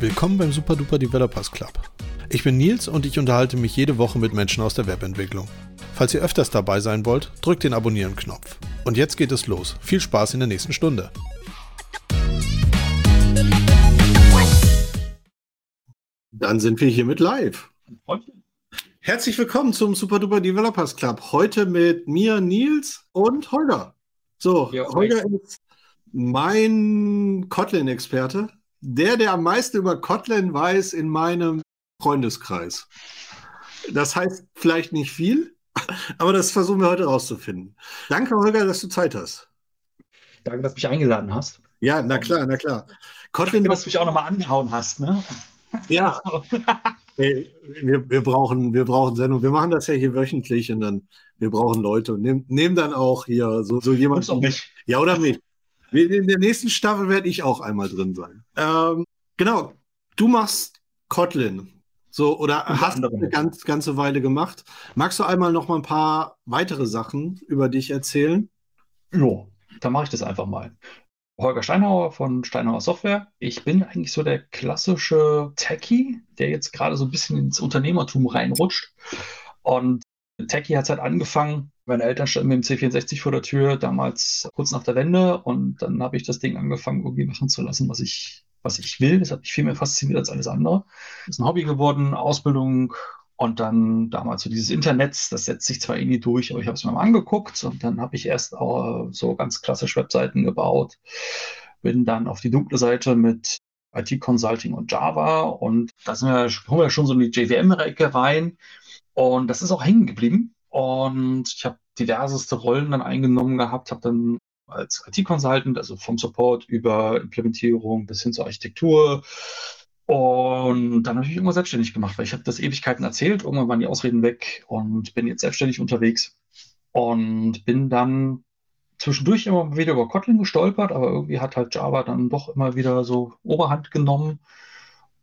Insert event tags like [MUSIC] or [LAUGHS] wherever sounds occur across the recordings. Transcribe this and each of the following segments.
Willkommen beim Super Duper Developers Club. Ich bin Nils und ich unterhalte mich jede Woche mit Menschen aus der Webentwicklung. Falls ihr öfters dabei sein wollt, drückt den Abonnieren-Knopf. Und jetzt geht es los. Viel Spaß in der nächsten Stunde. Dann sind wir hier mit live. Herzlich willkommen zum Super Duper Developers Club. Heute mit mir, Nils und Holger. So, ja, Holger ist mein Kotlin-Experte der, der am meisten über Kotlin weiß in meinem Freundeskreis. Das heißt vielleicht nicht viel, [LAUGHS] aber das versuchen wir heute rauszufinden. Danke, Holger, dass du Zeit hast. Danke, dass du mich eingeladen hast. Ja, na klar, na klar. Kotlin, Danke, dass du mich auch nochmal angehauen hast, ne? Ja. [LAUGHS] Hey, wir, wir, brauchen, wir brauchen Sendung. Wir machen das ja hier wöchentlich und dann, wir brauchen Leute und nehmen nehm dann auch hier so, so jemanden. Auch mich. Ja, oder mich. In der nächsten Staffel werde ich auch einmal drin sein. Ähm, genau, du machst Kotlin. So, oder Unter hast du eine ganz, ganze Weile gemacht. Magst du einmal noch mal ein paar weitere Sachen über dich erzählen? Ja, dann mache ich das einfach mal. Holger Steinhauer von Steinhauer Software. Ich bin eigentlich so der klassische Techie, der jetzt gerade so ein bisschen ins Unternehmertum reinrutscht. Und Techie hat halt angefangen, meine Eltern standen mit dem C64 vor der Tür, damals kurz nach der Wende. Und dann habe ich das Ding angefangen, irgendwie machen zu lassen, was ich, was ich will. Das hat mich viel mehr fasziniert als alles andere. Ist ein Hobby geworden, Ausbildung. Und dann damals so dieses Internet, das setzt sich zwar irgendwie durch, aber ich habe es mir mal angeguckt. Und dann habe ich erst auch so ganz klassisch Webseiten gebaut. Bin dann auf die dunkle Seite mit IT Consulting und Java. Und da sind wir, kommen wir schon so in die JVM-Ecke rein. Und das ist auch hängen geblieben. Und ich habe diverseste Rollen dann eingenommen gehabt, habe dann als IT-Consultant, also vom Support über Implementierung bis hin zur Architektur. Und dann habe ich irgendwann selbstständig gemacht, weil ich habe das Ewigkeiten erzählt, irgendwann waren die Ausreden weg und bin jetzt selbstständig unterwegs. Und bin dann zwischendurch immer wieder über Kotlin gestolpert, aber irgendwie hat halt Java dann doch immer wieder so Oberhand genommen.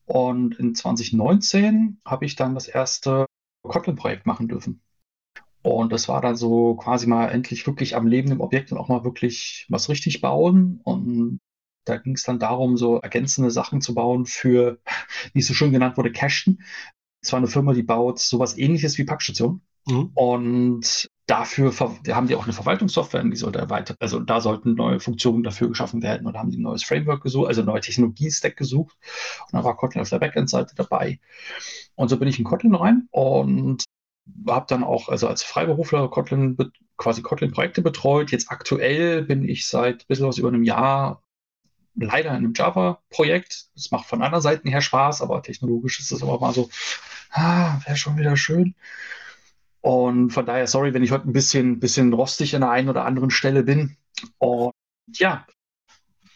Und in 2019 habe ich dann das erste Kotlin-Projekt machen dürfen. Und das war dann so quasi mal endlich wirklich am lebenden Objekt und auch mal wirklich was richtig bauen. Und da ging es dann darum, so ergänzende Sachen zu bauen für, wie es so schön genannt wurde, Cachen. Es war eine Firma, die baut sowas ähnliches wie Packstation. Mhm. Und dafür haben die auch eine Verwaltungssoftware, die sollte erweitert, also da sollten neue Funktionen dafür geschaffen werden und haben die ein neues Framework gesucht, also ein neues Technologie-Stack gesucht. Und da war Kotlin auf der Backend-Seite dabei. Und so bin ich in Kotlin rein und habe dann auch also als Freiberufler Kotlin quasi Kotlin-Projekte betreut. Jetzt aktuell bin ich seit ein bisschen was über einem Jahr leider in einem Java-Projekt. Das macht von anderen Seiten her Spaß, aber technologisch ist es aber mal so, ah, wäre schon wieder schön. Und von daher, sorry, wenn ich heute ein bisschen, bisschen rostig an der einen oder anderen Stelle bin. Und ja,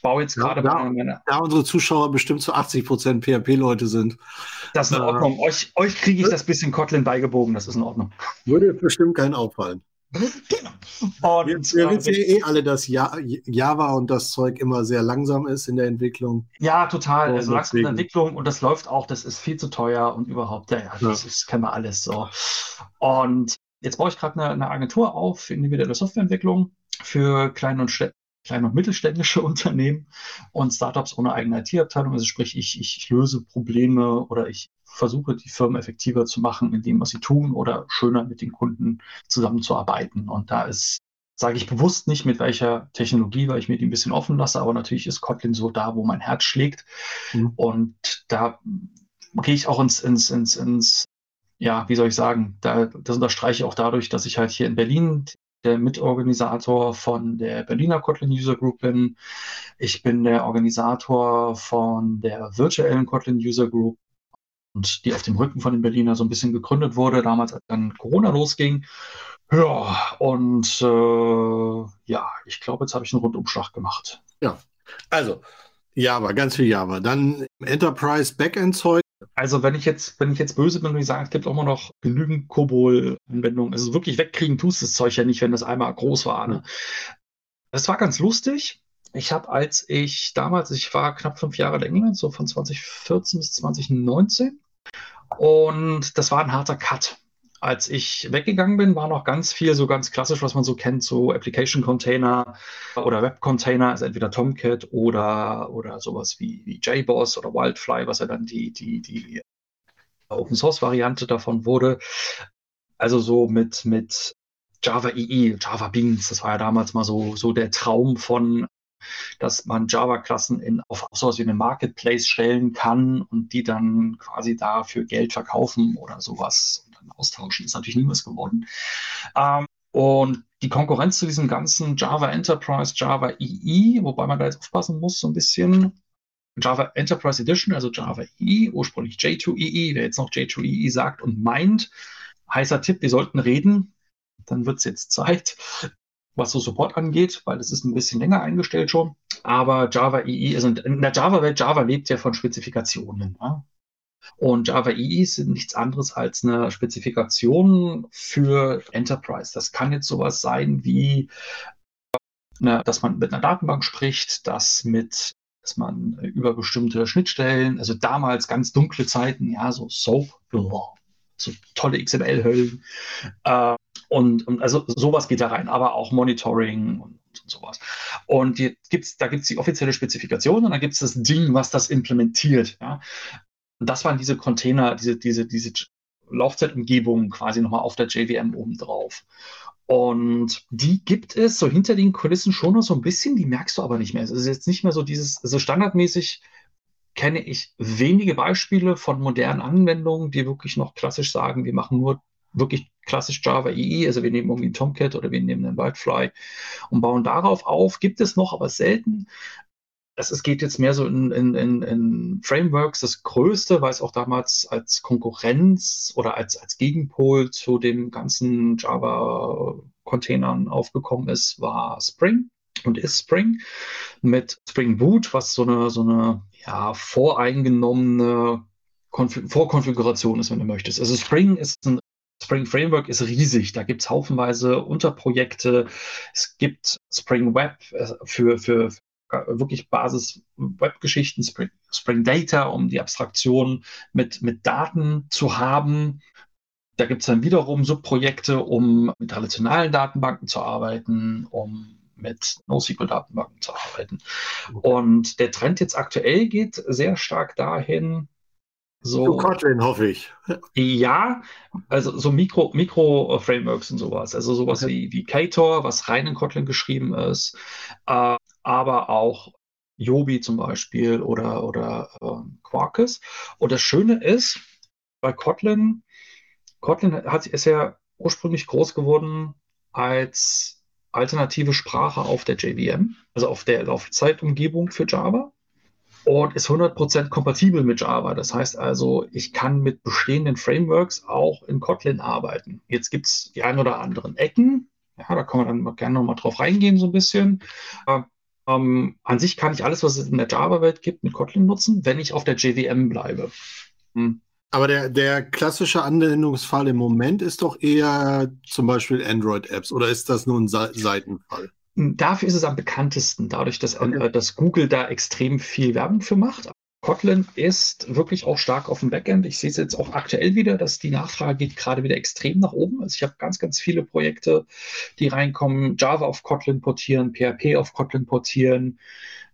baue jetzt gerade ja, meine, meine. Da unsere Zuschauer bestimmt zu 80 Prozent PHP-Leute sind. Das ist in Ordnung. Äh, euch, euch kriege ich das bisschen Kotlin beigebogen, das ist in Ordnung. Würde bestimmt keinen auffallen. Genau. Und, wir, wir wissen ja eh alle, dass Java und das Zeug immer sehr langsam ist in der Entwicklung. Ja, total. also langsam in der Entwicklung und das läuft auch, das ist viel zu teuer und überhaupt, ja, ja das ja. Kennen wir alles so. Und jetzt baue ich gerade eine, eine, Agentur auf, individuelle Softwareentwicklung für kleine und kleine und mittelständische [LAUGHS] Unternehmen und Startups ohne eigene IT-Abteilung. Also sprich, ich, ich löse Probleme oder ich versuche, die Firmen effektiver zu machen in dem, was sie tun oder schöner mit den Kunden zusammenzuarbeiten. Und da ist, sage ich bewusst nicht mit welcher Technologie, weil ich mir die ein bisschen offen lasse, aber natürlich ist Kotlin so da, wo mein Herz schlägt. Mhm. Und da gehe ich auch ins, ins, ins, ins ja, wie soll ich sagen, da, das unterstreiche ich auch dadurch, dass ich halt hier in Berlin der Mitorganisator von der Berliner Kotlin User Group bin. Ich bin der Organisator von der virtuellen Kotlin User Group und die auf dem Rücken von den Berliner so ein bisschen gegründet wurde, damals als dann Corona losging. Ja, und äh, ja, ich glaube, jetzt habe ich einen Rundumschlag gemacht. Ja, also Java, ganz viel Java. Dann Enterprise Backend Zeug. Also wenn ich jetzt, wenn ich jetzt böse bin und ich sage, es gibt auch immer noch genügend Kobol-Anwendungen. Also wirklich wegkriegen tust das Zeug ja nicht, wenn das einmal groß war. Ne? Das war ganz lustig. Ich habe, als ich damals, ich war knapp fünf Jahre in England, so von 2014 bis 2019. Und das war ein harter Cut. als ich weggegangen bin, war noch ganz viel so ganz klassisch, was man so kennt, so Application Container oder Web Container, also entweder Tomcat oder, oder sowas wie, wie JBoss oder Wildfly, was ja dann die, die, die Open Source Variante davon wurde. Also so mit, mit Java EE, Java Beans, das war ja damals mal so, so der Traum von dass man Java-Klassen in, auf sowas wie eine Marketplace stellen kann und die dann quasi dafür Geld verkaufen oder sowas und dann austauschen. Ist natürlich nie was geworden. Ähm, und die Konkurrenz zu diesem ganzen Java Enterprise, Java EE, wobei man da jetzt aufpassen muss, so ein bisschen. Java Enterprise Edition, also Java EE, ursprünglich J2EE, wer jetzt noch J2EE sagt und meint, heißer Tipp, wir sollten reden, dann wird es jetzt Zeit was so Support angeht, weil es ist ein bisschen länger eingestellt schon. Aber Java EE ist in der Java-Welt, Java lebt ja von Spezifikationen. Ja? Und Java EE sind nichts anderes als eine Spezifikation für Enterprise. Das kann jetzt sowas sein wie, eine, dass man mit einer Datenbank spricht, dass mit dass man über bestimmte Schnittstellen, also damals ganz dunkle Zeiten, ja, so SOAP, so tolle XML-Höllen, äh, und, und, also sowas geht da rein, aber auch Monitoring und, und sowas. Und gibt's, da gibt es die offizielle Spezifikation und dann gibt es das Ding, was das implementiert. Ja? Das waren diese Container, diese, diese, diese Laufzeitumgebungen quasi nochmal auf der JVM oben drauf. Und die gibt es so hinter den Kulissen schon noch so ein bisschen, die merkst du aber nicht mehr. Es ist jetzt nicht mehr so dieses, also standardmäßig kenne ich wenige Beispiele von modernen Anwendungen, die wirklich noch klassisch sagen, wir machen nur wirklich klassisch Java EE, also wir nehmen irgendwie Tomcat oder wir nehmen einen Wildfly und bauen darauf auf. Gibt es noch, aber selten. Es, es geht jetzt mehr so in, in, in, in Frameworks. Das Größte, weil es auch damals als Konkurrenz oder als, als Gegenpol zu den ganzen Java-Containern aufgekommen ist, war Spring und ist Spring mit Spring Boot, was so eine, so eine ja, voreingenommene Vorkonfiguration ist, wenn du möchtest. Also Spring ist ein Spring Framework ist riesig. Da gibt es haufenweise Unterprojekte. Es gibt Spring Web äh, für, für wirklich Basis-Web-Geschichten, Spring, Spring, Data, um die Abstraktion mit, mit Daten zu haben. Da gibt es dann wiederum Subprojekte, um mit relationalen Datenbanken zu arbeiten, um mit NoSQL-Datenbanken zu arbeiten. Und der Trend jetzt aktuell geht sehr stark dahin, so, Zu Kotlin, hoffe ich. Ja, also so Mikro, Mikro-Frameworks und sowas. Also sowas okay. wie, wie Ktor, was rein in Kotlin geschrieben ist, äh, aber auch Yobi zum Beispiel oder, oder äh, Quarkus. Und das Schöne ist, bei Kotlin, Kotlin hat, ist ja ursprünglich groß geworden als alternative Sprache auf der JVM, also auf der Laufzeitumgebung für Java und ist 100% kompatibel mit Java. Das heißt also, ich kann mit bestehenden Frameworks auch in Kotlin arbeiten. Jetzt gibt es die ein oder anderen Ecken. Ja, da kann man dann gerne nochmal drauf reingehen, so ein bisschen. Ähm, an sich kann ich alles, was es in der Java-Welt gibt, mit Kotlin nutzen, wenn ich auf der JVM bleibe. Hm. Aber der, der klassische Anwendungsfall im Moment ist doch eher zum Beispiel Android-Apps oder ist das nur ein Seitenfall? Dafür ist es am bekanntesten, dadurch, dass, okay. äh, dass Google da extrem viel Werbung für macht. Kotlin ist wirklich auch stark auf dem Backend. Ich sehe es jetzt auch aktuell wieder, dass die Nachfrage geht gerade wieder extrem nach oben. Also ich habe ganz, ganz viele Projekte, die reinkommen, Java auf Kotlin portieren, PHP auf Kotlin portieren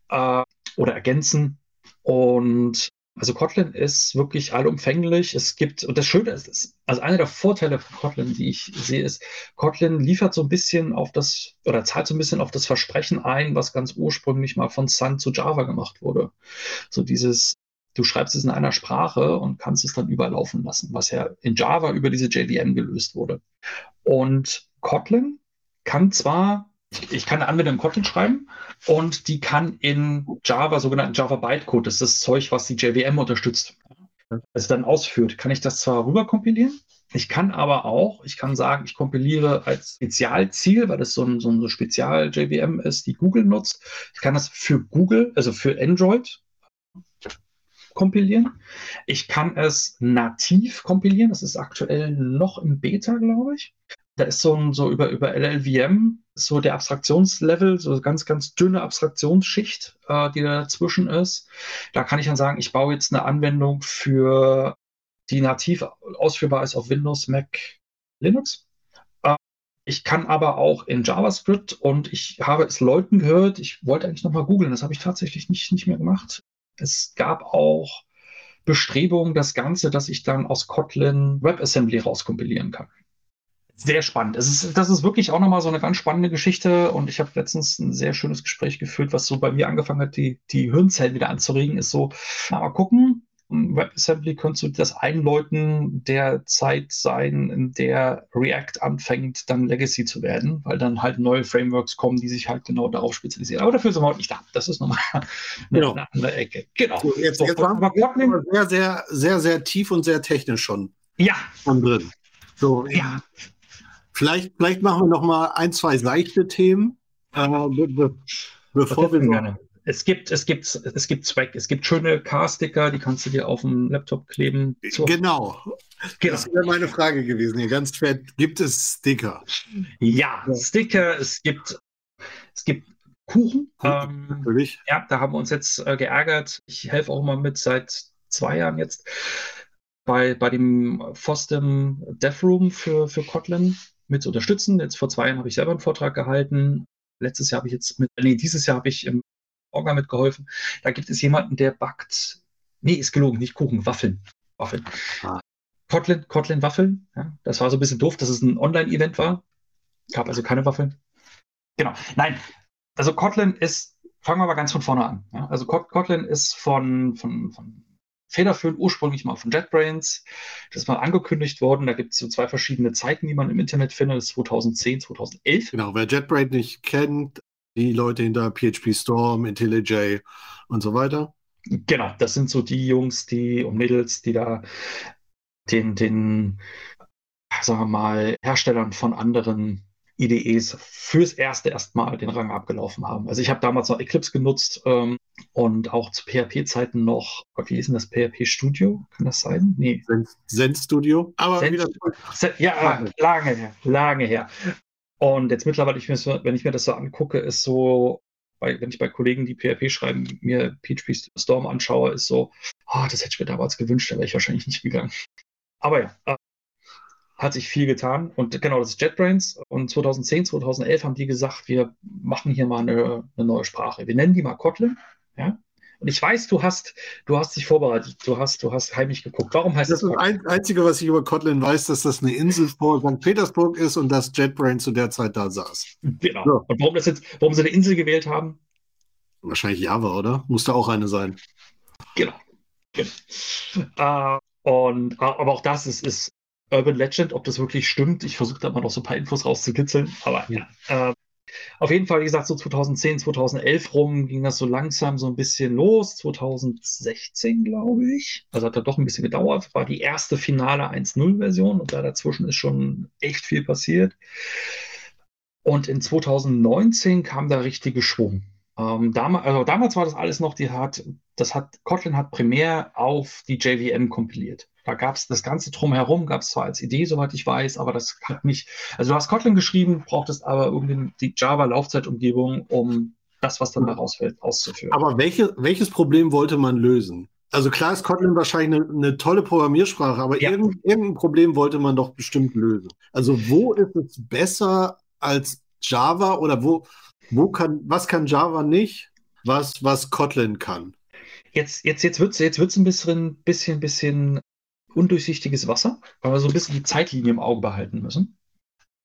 äh, oder ergänzen. Und also Kotlin ist wirklich allumfänglich. Es gibt, und das Schöne ist, also einer der Vorteile von Kotlin, die ich sehe, ist, Kotlin liefert so ein bisschen auf das, oder zahlt so ein bisschen auf das Versprechen ein, was ganz ursprünglich mal von Sun zu Java gemacht wurde. So dieses, du schreibst es in einer Sprache und kannst es dann überlaufen lassen, was ja in Java über diese JVM gelöst wurde. Und Kotlin kann zwar ich kann eine Anwendung in Kotlin schreiben und die kann in Java, sogenannten Java Bytecode, das ist das Zeug, was die JVM unterstützt, also dann ausführt, kann ich das zwar rüber kompilieren, ich kann aber auch, ich kann sagen, ich kompiliere als Spezialziel, weil das so ein, so ein Spezial-JVM ist, die Google nutzt. Ich kann das für Google, also für Android kompilieren. Ich kann es nativ kompilieren. Das ist aktuell noch im Beta, glaube ich. Da ist so ein, so über, über LLVM so der Abstraktionslevel, so ganz, ganz dünne Abstraktionsschicht, äh, die da dazwischen ist. Da kann ich dann sagen, ich baue jetzt eine Anwendung für, die nativ ausführbar ist auf Windows, Mac, Linux. Äh, ich kann aber auch in JavaScript und ich habe es Leuten gehört, ich wollte eigentlich nochmal googeln, das habe ich tatsächlich nicht, nicht mehr gemacht. Es gab auch Bestrebungen, das Ganze, dass ich dann aus Kotlin WebAssembly rauskompilieren kann. Sehr spannend. Es ist, das ist wirklich auch nochmal so eine ganz spannende Geschichte und ich habe letztens ein sehr schönes Gespräch geführt, was so bei mir angefangen hat, die, die Hirnzellen wieder anzuregen, ist so, na, mal gucken, WebAssembly könntest du das einläuten der Zeit sein, in der React anfängt, dann Legacy zu werden, weil dann halt neue Frameworks kommen, die sich halt genau darauf spezialisieren. Aber dafür sind wir heute nicht da. Das ist nochmal eine, genau. eine andere Ecke. Genau. So, jetzt, so, jetzt waren wir sehr, sehr, sehr, sehr tief und sehr technisch schon. Ja. Von drin. So, ja. Vielleicht, vielleicht machen wir noch mal ein, zwei seichte Themen, äh, be be bevor wir gerne es gibt, es gibt, es gibt Zweck, es gibt schöne Car-Sticker, die kannst du dir auf dem Laptop kleben. So. Genau. genau. Das wäre meine Frage gewesen. Hier ganz fett. Gibt es Sticker? Ja, ja. Sticker. Es gibt, es gibt Kuchen. Kuchen ähm, natürlich. Ja, da haben wir uns jetzt äh, geärgert. Ich helfe auch mal mit seit zwei Jahren jetzt bei, bei dem FOSDEM Dev Room für, für Kotlin mit zu unterstützen. Jetzt vor zwei Jahren habe ich selber einen Vortrag gehalten. Letztes Jahr habe ich jetzt mit, nee, dieses Jahr habe ich im Orga mitgeholfen. Da gibt es jemanden, der backt, nee, ist gelogen, nicht Kuchen, Waffeln. Waffeln. Ah. Kotlin, Kotlin Waffeln. Ja, das war so ein bisschen doof, dass es ein Online-Event war. Gab also keine Waffeln. Genau. Nein, also Kotlin ist, fangen wir mal ganz von vorne an. Ja, also Kotlin ist von, von, von federführend ursprünglich mal von JetBrains. Das ist mal angekündigt worden. Da gibt es so zwei verschiedene Zeiten, die man im Internet findet. Das ist 2010, 2011. Genau, wer JetBrains nicht kennt, die Leute hinter PHP Storm, IntelliJ und so weiter. Genau, das sind so die Jungs, die und Mädels, die da den, den, sagen wir mal, Herstellern von anderen IDEs fürs erste erstmal den Rang abgelaufen haben. Also ich habe damals noch Eclipse genutzt ähm, und auch zu PHP-Zeiten noch, wie ist denn das PHP Studio? Kann das sein? Nee. Zen Studio. Aber Zen, wieder. Ja, lange her, lange her. Und jetzt mittlerweile, wenn ich mir das so angucke, ist so, wenn ich bei Kollegen, die PHP schreiben, mir PHP Storm anschaue, ist so, oh, das hätte ich mir damals gewünscht, da wäre ich wahrscheinlich nicht gegangen. Aber ja, äh, hat sich viel getan. Und genau, das ist JetBrains. Und 2010, 2011 haben die gesagt, wir machen hier mal eine, eine neue Sprache. Wir nennen die mal Kotlin. Ja? Und ich weiß, du hast, du hast dich vorbereitet, du hast, du hast heimlich geguckt. Warum heißt das? Das ist das Einzige, was ich über Kotlin weiß, dass das eine Insel vor St. Petersburg ist und dass JetBrains zu der Zeit da saß. Genau. So. Und warum das jetzt, warum sie eine Insel gewählt haben? Wahrscheinlich Java, oder? Musste auch eine sein. Genau. genau. Uh, und, uh, aber auch das ist, ist Urban Legend, ob das wirklich stimmt. Ich versuche da mal noch so ein paar Infos rauszukitzeln. Aber ja. Uh, auf jeden Fall, wie gesagt, so 2010, 2011 rum ging das so langsam so ein bisschen los. 2016, glaube ich. Also hat da doch ein bisschen gedauert. War die erste finale 1.0-Version und da dazwischen ist schon echt viel passiert. Und in 2019 kam da richtige Schwung. Ähm, damals, also damals war das alles noch, die hat, das hat, Kotlin hat primär auf die JVM kompiliert. Da gab es das Ganze drumherum, gab es zwar als Idee, soweit ich weiß, aber das hat nicht, also du hast Kotlin geschrieben, brauchtest aber irgendwie die Java-Laufzeitumgebung, um das, was dann daraus fällt, auszuführen. Aber welche, welches Problem wollte man lösen? Also klar ist Kotlin wahrscheinlich eine, eine tolle Programmiersprache, aber ja. irgendein, irgendein Problem wollte man doch bestimmt lösen. Also wo ist es besser als Java oder wo, wo kann, was kann Java nicht, was, was Kotlin kann? Jetzt, jetzt, jetzt wird es jetzt wird's ein bisschen, bisschen, bisschen undurchsichtiges Wasser, weil wir so ein bisschen die Zeitlinie im Auge behalten müssen.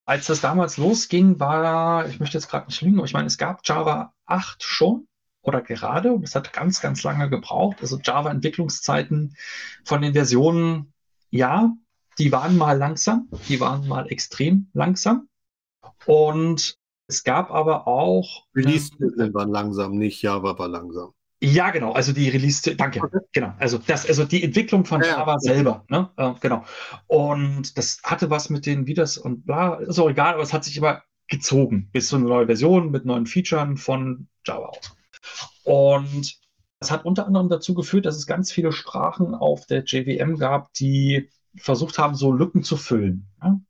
Als das damals losging, war, ich möchte jetzt gerade nicht lügen, aber ich meine, es gab Java 8 schon oder gerade und es hat ganz, ganz lange gebraucht. Also Java-Entwicklungszeiten von den Versionen, ja, die waren mal langsam, die waren mal extrem langsam. Und es gab aber auch. Release ähm, waren langsam, nicht Java war langsam. Ja, genau. Also die Release, danke. Okay. Genau. Also das, also die Entwicklung von ja, Java ja. selber. Ne? Äh, genau. Und das hatte was mit den Vidas und bla. Ist auch egal, aber es hat sich immer gezogen bis zu einer neuen Version mit neuen Features von Java aus. Und das hat unter anderem dazu geführt, dass es ganz viele Sprachen auf der JVM gab, die versucht haben, so Lücken zu füllen. Ja?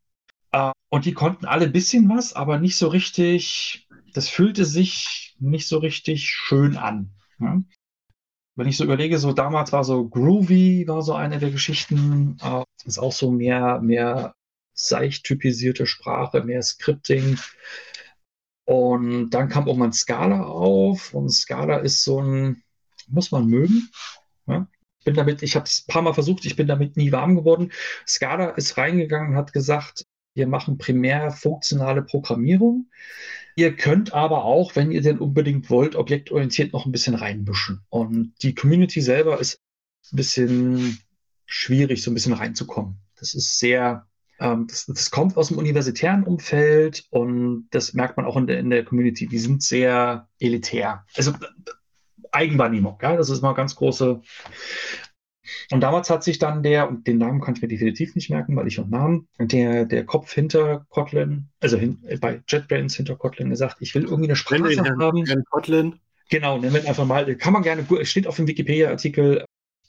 Äh, und die konnten alle ein bisschen was, aber nicht so richtig, das fühlte sich nicht so richtig schön an. Wenn ich so überlege, so damals war so Groovy, war so eine der Geschichten, äh, ist auch so mehr, mehr seicht typisierte Sprache, mehr Scripting. Und dann kam irgendwann Scala auf und Scala ist so ein, muss man mögen. Ich bin damit, ich habe es ein paar Mal versucht, ich bin damit nie warm geworden. Scala ist reingegangen und hat gesagt, wir machen primär funktionale Programmierung. Ihr könnt aber auch, wenn ihr denn unbedingt wollt, objektorientiert noch ein bisschen reinmischen. Und die Community selber ist ein bisschen schwierig, so ein bisschen reinzukommen. Das ist sehr, ähm, das, das, kommt aus dem universitären Umfeld und das merkt man auch in der, in der Community. Die sind sehr elitär. Also Eigenwahrnehmung, ja, das ist mal ganz große und damals hat sich dann der, und den Namen kann ich mir definitiv nicht merken, weil ich auch Namen, der, der Kopf hinter Kotlin, also hin, bei JetBrains hinter Kotlin gesagt, ich will irgendwie eine Sprache Herrn, haben. Herrn Kotlin. Genau, nennen wir einfach mal, kann man gerne, steht auf dem Wikipedia-Artikel,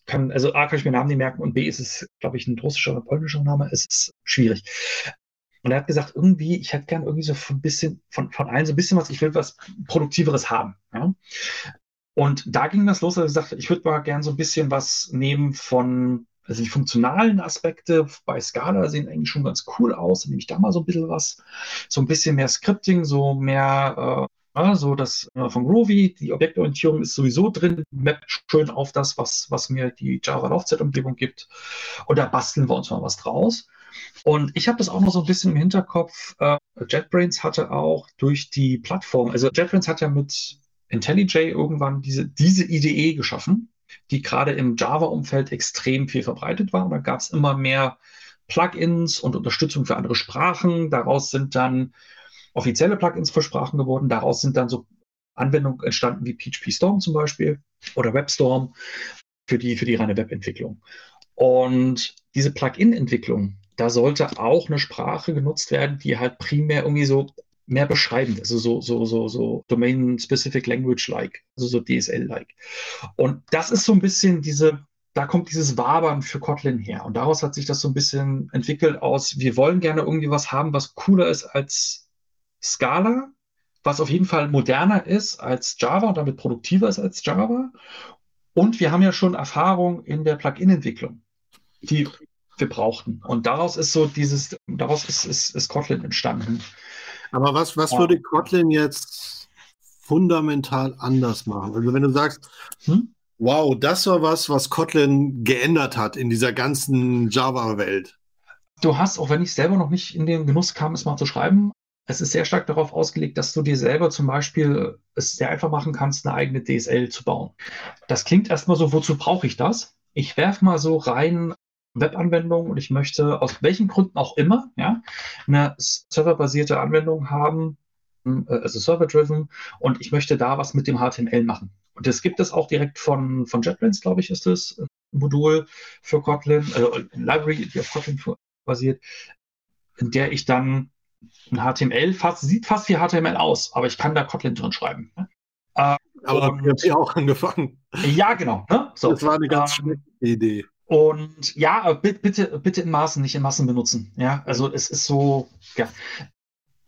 kann, also A, kann ich mir Namen nicht merken und B, ist es, glaube ich, ein russischer oder polnischer Name, es ist schwierig. Und er hat gesagt, irgendwie, ich hätte gern irgendwie so ein bisschen, von, von allen so ein bisschen was, ich will was Produktiveres haben. Ja? Und da ging das los, dass ich sagte, ich würde mal gern so ein bisschen was nehmen von, also die funktionalen Aspekte bei Scala sehen eigentlich schon ganz cool aus. Dann nehme ich da mal so ein bisschen was, so ein bisschen mehr Scripting, so mehr, äh, so das äh, von Groovy, die Objektorientierung ist sowieso drin, mappt schön auf das, was, was mir die Java-Laufzeitumgebung gibt. Und da basteln wir uns mal was draus. Und ich habe das auch noch so ein bisschen im Hinterkopf. Äh, JetBrains hatte auch durch die Plattform, also JetBrains hat ja mit IntelliJ irgendwann diese, diese IDE geschaffen, die gerade im Java-Umfeld extrem viel verbreitet war. Und da gab es immer mehr Plugins und Unterstützung für andere Sprachen. Daraus sind dann offizielle Plugins für Sprachen geworden. Daraus sind dann so Anwendungen entstanden wie PHP Storm zum Beispiel oder WebStorm für die, für die reine Webentwicklung. Und diese Plugin-Entwicklung, da sollte auch eine Sprache genutzt werden, die halt primär irgendwie so mehr beschreibend, also so, so, so, so Domain-Specific Language-like, also so DSL-like. Und das ist so ein bisschen diese, da kommt dieses Wabern für Kotlin her. Und daraus hat sich das so ein bisschen entwickelt aus, wir wollen gerne irgendwie was haben, was cooler ist als Scala, was auf jeden Fall moderner ist als Java und damit produktiver ist als Java. Und wir haben ja schon Erfahrung in der Plugin-Entwicklung, die wir brauchten. Und daraus ist so dieses, daraus ist, ist, ist Kotlin entstanden. Aber was, was ja. würde Kotlin jetzt fundamental anders machen? Also wenn du sagst, hm? wow, das war was, was Kotlin geändert hat in dieser ganzen Java-Welt. Du hast, auch wenn ich selber noch nicht in den Genuss kam, es mal zu schreiben, es ist sehr stark darauf ausgelegt, dass du dir selber zum Beispiel es sehr einfach machen kannst, eine eigene DSL zu bauen. Das klingt erstmal so, wozu brauche ich das? Ich werfe mal so rein Webanwendung und ich möchte aus welchen Gründen auch immer ja, eine serverbasierte Anwendung haben, hm, äh, also server-driven, und ich möchte da was mit dem HTML machen. Und das gibt es auch direkt von, von JetBrains, glaube ich, ist das ein Modul für Kotlin, also eine Library, die auf Kotlin basiert, in der ich dann ein HTML fast, sieht fast wie HTML aus, aber ich kann da Kotlin drin schreiben. Ne? Äh, aber und, ich habe auch angefangen. Ja, genau. Ne? So, das war eine ganz ähm, schlechte Idee. Und ja, bitte, bitte in Maßen, nicht in Massen benutzen. Ja, also es ist so, ja.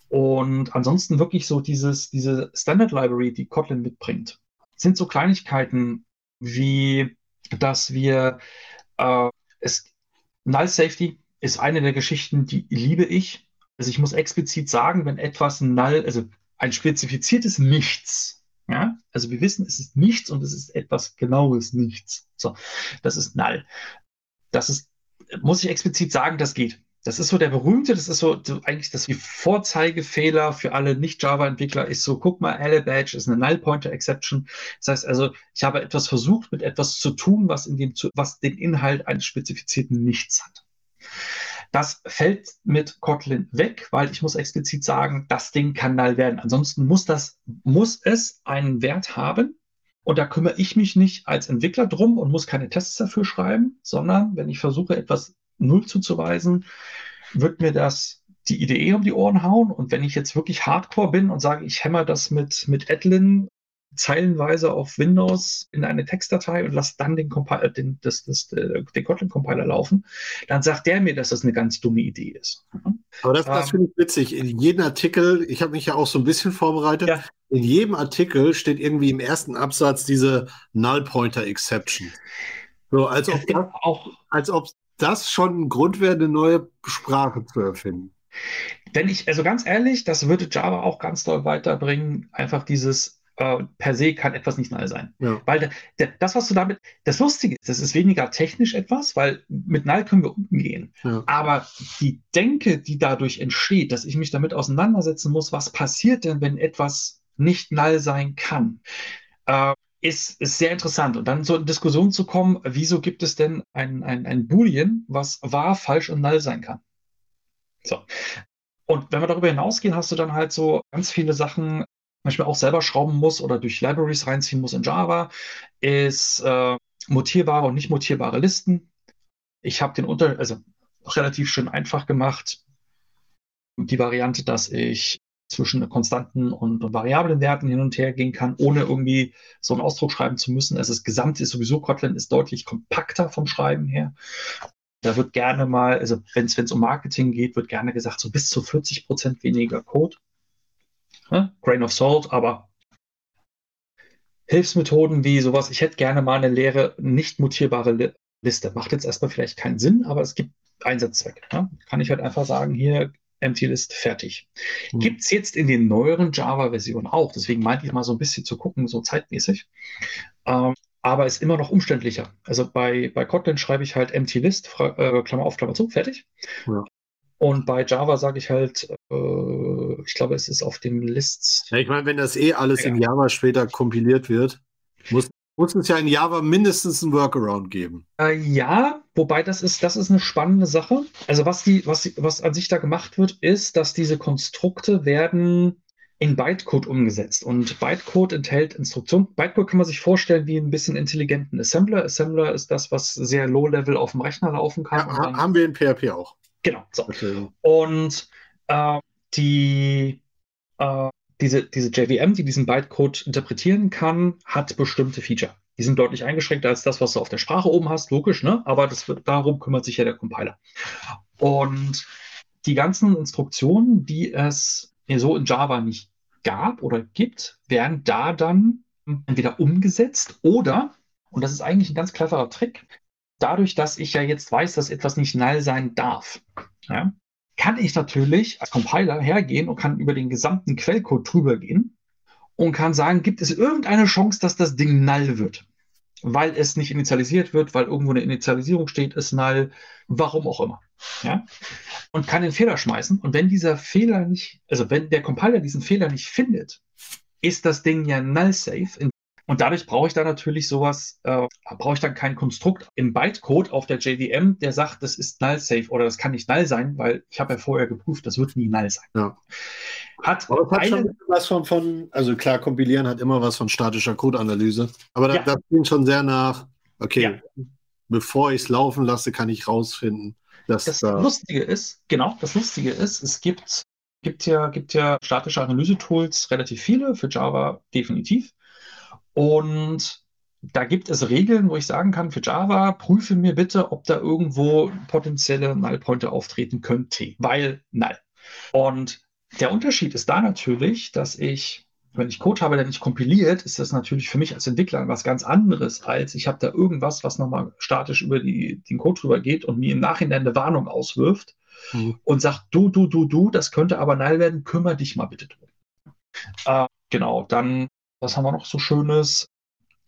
Und ansonsten wirklich so dieses, diese Standard Library, die Kotlin mitbringt, sind so Kleinigkeiten wie, dass wir, äh, es, Null Safety ist eine der Geschichten, die liebe ich. Also ich muss explizit sagen, wenn etwas null, also ein spezifiziertes Nichts ja? Also wir wissen, es ist nichts und es ist etwas genaues Nichts. So, das ist null. Das ist, muss ich explizit sagen, das geht. Das ist so der berühmte, das ist so, eigentlich das Vorzeigefehler für alle Nicht-Java-Entwickler ist so, guck mal, Badge ist eine Null-Pointer-Exception. Das heißt also, ich habe etwas versucht, mit etwas zu tun, was in dem, was den Inhalt eines spezifizierten Nichts hat. Das fällt mit Kotlin weg, weil ich muss explizit sagen, das Ding kann null werden. Ansonsten muss das, muss es einen Wert haben. Und da kümmere ich mich nicht als Entwickler drum und muss keine Tests dafür schreiben, sondern wenn ich versuche, etwas null zuzuweisen, wird mir das die Idee um die Ohren hauen. Und wenn ich jetzt wirklich hardcore bin und sage, ich hämmer das mit, mit Edlin zeilenweise auf Windows in eine Textdatei und lasse dann den, Compiler, den, das, das, äh, den Kotlin-Compiler laufen, dann sagt der mir, dass das eine ganz dumme Idee ist. Aber das, das ähm, finde ich witzig. In jedem Artikel, ich habe mich ja auch so ein bisschen vorbereitet, ja. in jedem Artikel steht irgendwie im ersten Absatz diese Null-Pointer-Exception. So, als ob, das, auch, als ob das schon ein Grund wäre, eine neue Sprache zu erfinden. Wenn ich, also ganz ehrlich, das würde Java auch ganz doll weiterbringen. Einfach dieses äh, per se kann etwas nicht null sein. Ja. Weil das, was du damit, das Lustige ist, das ist weniger technisch etwas, weil mit null können wir umgehen. Ja. Aber die Denke, die dadurch entsteht, dass ich mich damit auseinandersetzen muss, was passiert denn, wenn etwas nicht null sein kann, äh, ist, ist sehr interessant. Und dann so in Diskussion zu kommen, wieso gibt es denn ein, ein, ein Boolean, was wahr, falsch und null sein kann? So. Und wenn wir darüber hinausgehen, hast du dann halt so ganz viele Sachen, manchmal auch selber schrauben muss oder durch Libraries reinziehen muss in Java, ist äh, mutierbare und nicht mutierbare Listen. Ich habe den Unter, also relativ schön einfach gemacht. Die Variante, dass ich zwischen konstanten und, und, variablen Werten hin und her gehen kann, ohne irgendwie so einen Ausdruck schreiben zu müssen. Also das Gesamte ist sowieso, Kotlin ist deutlich kompakter vom Schreiben her. Da wird gerne mal, also wenn es um Marketing geht, wird gerne gesagt, so bis zu 40 Prozent weniger Code. Ja, Grain of Salt, aber Hilfsmethoden wie sowas, ich hätte gerne mal eine leere, nicht mutierbare Liste. Macht jetzt erstmal vielleicht keinen Sinn, aber es gibt Einsatzzwecke. Ja? Kann ich halt einfach sagen, hier Empty List fertig. Mhm. Gibt es jetzt in den neueren Java-Versionen auch. Deswegen meinte ich mal so ein bisschen zu gucken, so zeitmäßig. Ähm, aber ist immer noch umständlicher. Also bei, bei Kotlin schreibe ich halt empty list, äh, Klammer auf, Klammer zu, fertig. Ja. Und bei Java sage ich halt, äh, ich glaube, es ist auf dem Lists. Ja, ich meine, wenn das eh alles ja. in Java später kompiliert wird, muss, muss es ja in Java mindestens ein Workaround geben. Äh, ja, wobei das ist, das ist eine spannende Sache. Also was die, was, was an sich da gemacht wird, ist, dass diese Konstrukte werden in Bytecode umgesetzt. Und Bytecode enthält Instruktionen. Bytecode kann man sich vorstellen wie ein bisschen intelligenten Assembler. Assembler ist das, was sehr low-level auf dem Rechner laufen kann. Ja, haben wir in PHP auch. Genau. So. Und äh, die, äh, diese, diese JVM, die diesen Bytecode interpretieren kann, hat bestimmte Feature. Die sind deutlich eingeschränkter als das, was du auf der Sprache oben hast, logisch, ne? Aber das darum kümmert sich ja der Compiler. Und die ganzen Instruktionen, die es so in Java nicht gab oder gibt, werden da dann entweder umgesetzt oder, und das ist eigentlich ein ganz cleverer Trick, dadurch, dass ich ja jetzt weiß, dass etwas nicht null sein darf, ja, kann ich natürlich als Compiler hergehen und kann über den gesamten Quellcode drüber gehen und kann sagen, gibt es irgendeine Chance, dass das Ding null wird? Weil es nicht initialisiert wird, weil irgendwo eine Initialisierung steht, ist null, warum auch immer. Ja? Und kann den Fehler schmeißen. Und wenn dieser Fehler nicht, also wenn der Compiler diesen Fehler nicht findet, ist das Ding ja null safe. Und dadurch brauche ich dann natürlich sowas, äh, brauche ich dann kein Konstrukt im Bytecode auf der JVM, der sagt, das ist null safe oder das kann nicht null sein, weil ich habe ja vorher geprüft, das wird nie null sein. Ja. Hat, aber hat schon was von, von, also klar, kompilieren hat immer was von statischer Codeanalyse, aber da, ja. das klingt schon sehr nach, okay, ja. bevor ich es laufen lasse, kann ich rausfinden, dass das da Lustige ist, genau, das Lustige ist, es gibt, gibt ja, gibt ja statische Analyse-Tools relativ viele, für Java definitiv. Und da gibt es Regeln, wo ich sagen kann, für Java, prüfe mir bitte, ob da irgendwo potenzielle Null-Pointer auftreten könnte, weil null. Und der Unterschied ist da natürlich, dass ich, wenn ich Code habe, der nicht kompiliert, ist das natürlich für mich als Entwickler was ganz anderes, als ich habe da irgendwas, was nochmal statisch über die, den Code drüber geht und mir im Nachhinein eine Warnung auswirft mhm. und sagt, du, du, du, du, das könnte aber null werden, kümmere dich mal bitte drum. Äh, genau, dann was haben wir noch so Schönes?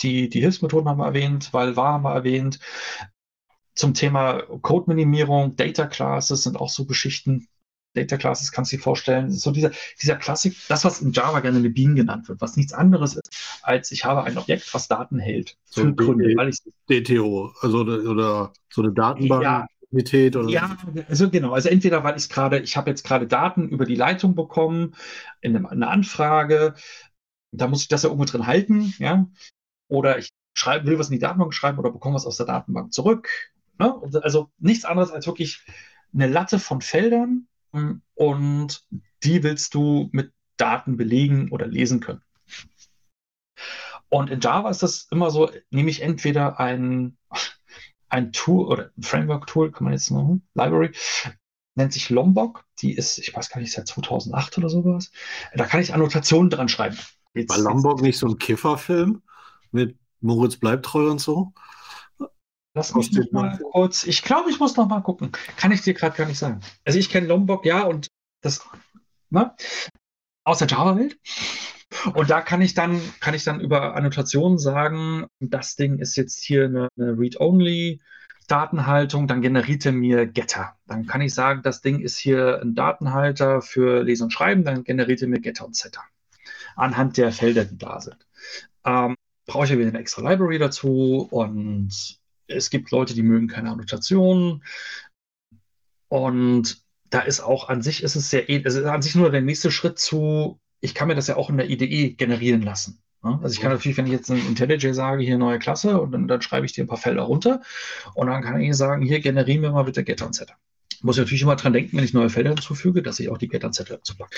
Die, die Hilfsmethoden haben wir erwähnt, weil war haben wir erwähnt. Zum Thema Code-Minimierung, Data Classes sind auch so Geschichten. Data Classes kannst du dir vorstellen, so dieser, dieser Klassik, das, was in Java gerne eine Bean genannt wird, was nichts anderes ist, als ich habe ein Objekt, was Daten hält. Für so Gründe, weil ich DTO, also oder so eine Datenbank. Ja, oder ja, also genau. Also entweder, weil ich gerade, ich habe jetzt gerade Daten über die Leitung bekommen, in einem, einer Anfrage, da muss ich das ja irgendwo drin halten, ja. Oder ich schreibe, will was in die Datenbank schreiben oder bekomme was aus der Datenbank zurück. Ne? Also nichts anderes als wirklich eine Latte von Feldern hm, und die willst du mit Daten belegen oder lesen können. Und in Java ist das immer so, nehme ich entweder ein, ein Tool oder ein Framework-Tool, kann man jetzt machen, Library, nennt sich Lombok. Die ist, ich weiß gar nicht, seit 2008 oder sowas. Da kann ich Annotationen dran schreiben. Jetzt, War Lombok nicht so ein Kifferfilm mit Moritz bleibt treu und so? Lass mich noch mal kurz. Ich glaube, ich muss noch mal gucken. Kann ich dir gerade gar nicht sagen. Also ich kenne Lombok, ja, und das, ne? Aus der Java-Welt. Und da kann ich dann, kann ich dann über Annotationen sagen, das Ding ist jetzt hier eine, eine Read-Only. Datenhaltung, dann generiert er mir Getter. Dann kann ich sagen, das Ding ist hier ein Datenhalter für Lesen und Schreiben, dann generiert er mir Getter und Setter anhand der Felder, die da sind. Ähm, brauche ich ja wieder eine extra Library dazu und es gibt Leute, die mögen keine Annotationen. Und da ist auch an sich ist es sehr, es ist an sich nur der nächste Schritt zu, ich kann mir das ja auch in der IDE generieren lassen. Also ich kann natürlich, wenn ich jetzt in IntelliJ sage, hier neue Klasse, und dann, dann, schreibe ich dir ein paar Felder runter und dann kann ich sagen, hier generieren wir mal bitte Getter und Setter. Muss ich natürlich immer dran denken, wenn ich neue Felder hinzufüge, dass ich auch die Getter und Setter dazu packe.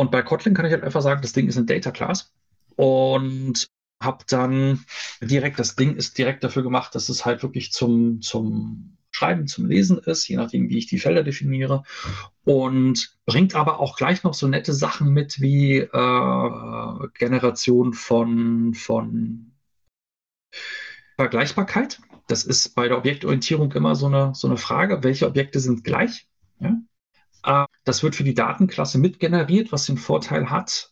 Und bei Kotlin kann ich halt einfach sagen, das Ding ist ein Data Class und habe dann direkt, das Ding ist direkt dafür gemacht, dass es halt wirklich zum, zum Schreiben, zum Lesen ist, je nachdem, wie ich die Felder definiere. Und bringt aber auch gleich noch so nette Sachen mit wie äh, Generation von, von Vergleichbarkeit. Das ist bei der Objektorientierung immer so eine, so eine Frage, welche Objekte sind gleich. Ja? Das wird für die Datenklasse mitgeneriert, was den Vorteil hat,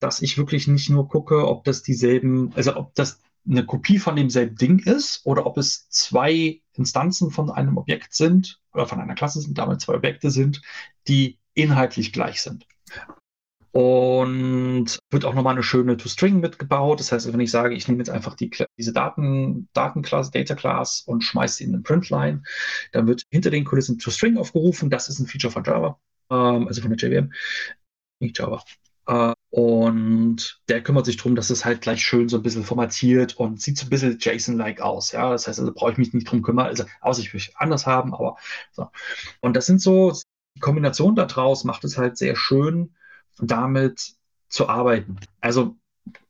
dass ich wirklich nicht nur gucke, ob das dieselben, also ob das eine Kopie von demselben Ding ist oder ob es zwei Instanzen von einem Objekt sind oder von einer Klasse sind, damit zwei Objekte sind, die inhaltlich gleich sind. Und wird auch nochmal eine schöne To-String mitgebaut. Das heißt, wenn ich sage, ich nehme jetzt einfach die, diese Daten, Datenklasse, Data Class und schmeiße sie in eine Printline, dann wird hinter den Kulissen To-String aufgerufen. Das ist ein Feature von Java, ähm, also von der JVM, nicht Java. Äh, und der kümmert sich darum, dass es halt gleich schön so ein bisschen formatiert und sieht so ein bisschen JSON-like aus. Ja, das heißt, also brauche ich mich nicht drum kümmern, also außer ich möchte anders haben, aber so. Und das sind so, die Kombination daraus macht es halt sehr schön, damit zu arbeiten. Also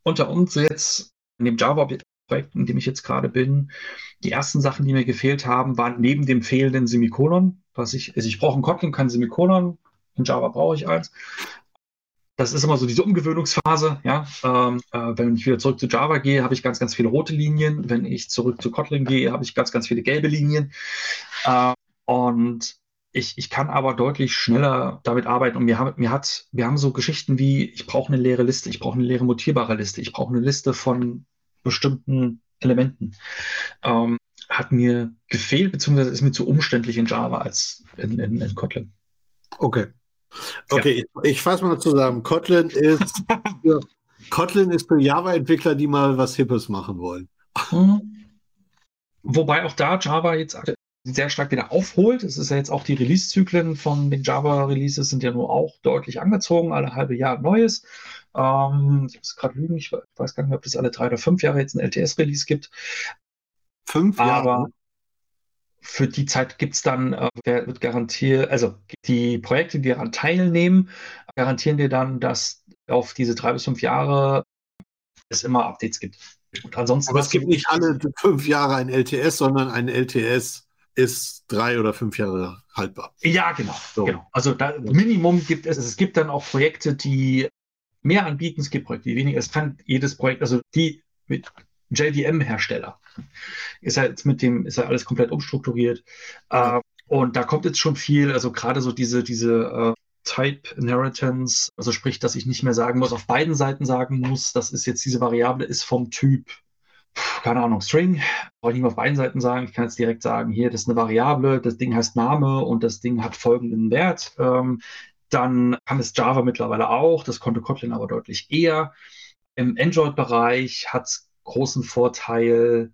unter uns jetzt in dem Java-Projekt, in dem ich jetzt gerade bin, die ersten Sachen, die mir gefehlt haben, waren neben dem fehlenden Semikolon, was ich, also ich brauche ein Kotlin, kein Semikolon, in Java brauche ich eins, das ist immer so diese Umgewöhnungsphase. Ja? Ähm, äh, wenn ich wieder zurück zu Java gehe, habe ich ganz, ganz viele rote Linien. Wenn ich zurück zu Kotlin gehe, habe ich ganz, ganz viele gelbe Linien. Äh, und ich, ich kann aber deutlich schneller damit arbeiten. Und mir, haben, mir hat, wir haben so Geschichten wie, ich brauche eine leere Liste, ich brauche eine leere mutierbare Liste, ich brauche eine Liste von bestimmten Elementen. Ähm, hat mir gefehlt, beziehungsweise ist mir zu umständlich in Java als in, in, in Kotlin. Okay. Okay, ja. ich, ich fasse mal zusammen. Kotlin ist [LAUGHS] für, Kotlin ist für Java-Entwickler, die mal was Hippes machen wollen. Mhm. Wobei auch da Java jetzt sehr stark wieder aufholt. Es ist ja jetzt auch die Release-Zyklen von den Java-Releases sind ja nur auch deutlich angezogen, alle halbe Jahr Neues. Ähm, ich muss gerade lügen, ich weiß gar nicht mehr, ob es alle drei oder fünf Jahre jetzt ein LTS-Release gibt. Fünf Jahre? Aber für die Zeit gibt es dann, äh, wird garantiert, also die Projekte, die daran teilnehmen, garantieren dir dann, dass auf diese drei bis fünf Jahre es immer Updates gibt. Und ansonsten Aber es gibt nicht alle fünf Jahre ein LTS, sondern ein LTS ist drei oder fünf Jahre haltbar. Ja, genau. So. genau. Also da, Minimum gibt es, es gibt dann auch Projekte, die mehr anbieten, es gibt Projekte, die weniger. Es kann jedes Projekt, also die mit JVM-Hersteller. Ist ja jetzt mit dem, ist ja alles komplett umstrukturiert. Ja. Äh, und da kommt jetzt schon viel, also gerade so diese, diese äh, Type Inheritance, also sprich, dass ich nicht mehr sagen muss, auf beiden Seiten sagen muss, das ist jetzt diese Variable ist vom Typ, keine Ahnung, String, brauche ich mehr auf beiden Seiten sagen. Ich kann jetzt direkt sagen, hier, das ist eine Variable, das Ding heißt Name und das Ding hat folgenden Wert. Ähm, dann kann es Java mittlerweile auch, das konnte Kotlin aber deutlich eher. Im Android-Bereich hat es großen Vorteil.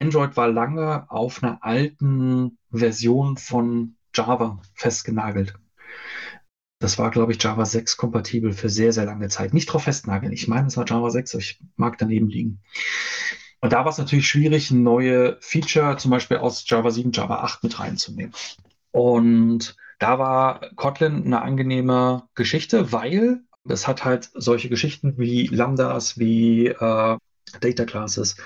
Android war lange auf einer alten Version von Java festgenagelt. Das war, glaube ich, Java 6 kompatibel für sehr, sehr lange Zeit. Nicht drauf festnageln. Ich meine, es war Java 6, aber ich mag daneben liegen. Und da war es natürlich schwierig, neue Feature, zum Beispiel aus Java 7, Java 8 mit reinzunehmen. Und da war Kotlin eine angenehme Geschichte, weil es hat halt solche Geschichten wie Lambdas, wie äh, Data Classes,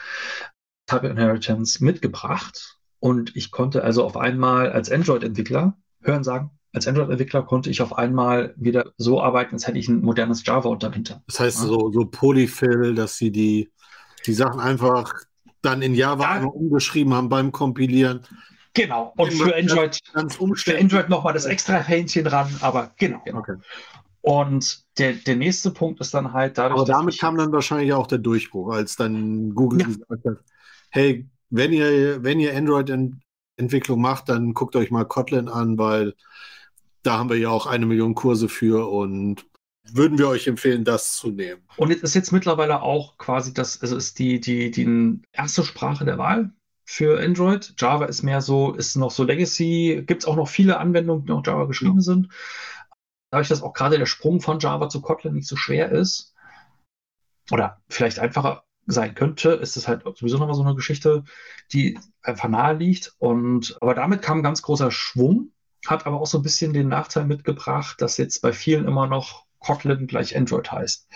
Type Inheritance mitgebracht. Und ich konnte also auf einmal als Android-Entwickler hören sagen, als Android-Entwickler konnte ich auf einmal wieder so arbeiten, als hätte ich ein modernes Java unter Das heißt ja? so, so Polyfill, dass sie die, die Sachen einfach dann in Java ja. umgeschrieben haben beim Kompilieren. Genau. Und für Android, ganz für Android nochmal das extra Hähnchen dran, aber genau. genau. Okay. Und der, der nächste Punkt ist dann halt dadurch. Aber damit kam dann wahrscheinlich auch der Durchbruch, als dann Google ja. gesagt hat: hey, wenn ihr, wenn ihr Android-Entwicklung macht, dann guckt euch mal Kotlin an, weil da haben wir ja auch eine Million Kurse für und würden wir euch empfehlen, das zu nehmen. Und es ist jetzt mittlerweile auch quasi das, also ist die, die, die erste Sprache der Wahl für Android. Java ist mehr so, ist noch so Legacy. Gibt es auch noch viele Anwendungen, die noch Java geschrieben sind. Dadurch, dass auch gerade der Sprung von Java zu Kotlin nicht so schwer ist oder vielleicht einfacher sein könnte, ist es halt sowieso nochmal so eine Geschichte, die einfach nahe liegt. Und aber damit kam ein ganz großer Schwung, hat aber auch so ein bisschen den Nachteil mitgebracht, dass jetzt bei vielen immer noch Kotlin gleich Android heißt.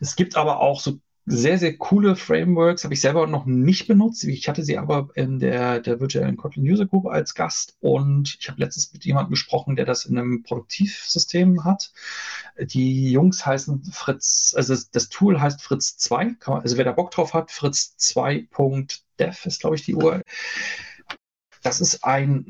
Es gibt aber auch so sehr, sehr coole Frameworks, habe ich selber noch nicht benutzt. Ich hatte sie aber in der, der virtuellen Kotlin User Group als Gast und ich habe letztens mit jemandem gesprochen, der das in einem Produktivsystem hat. Die Jungs heißen Fritz, also das, Tool heißt Fritz 2. Man, also wer da Bock drauf hat, fritz2.dev ist, glaube ich, die URL. Das ist ein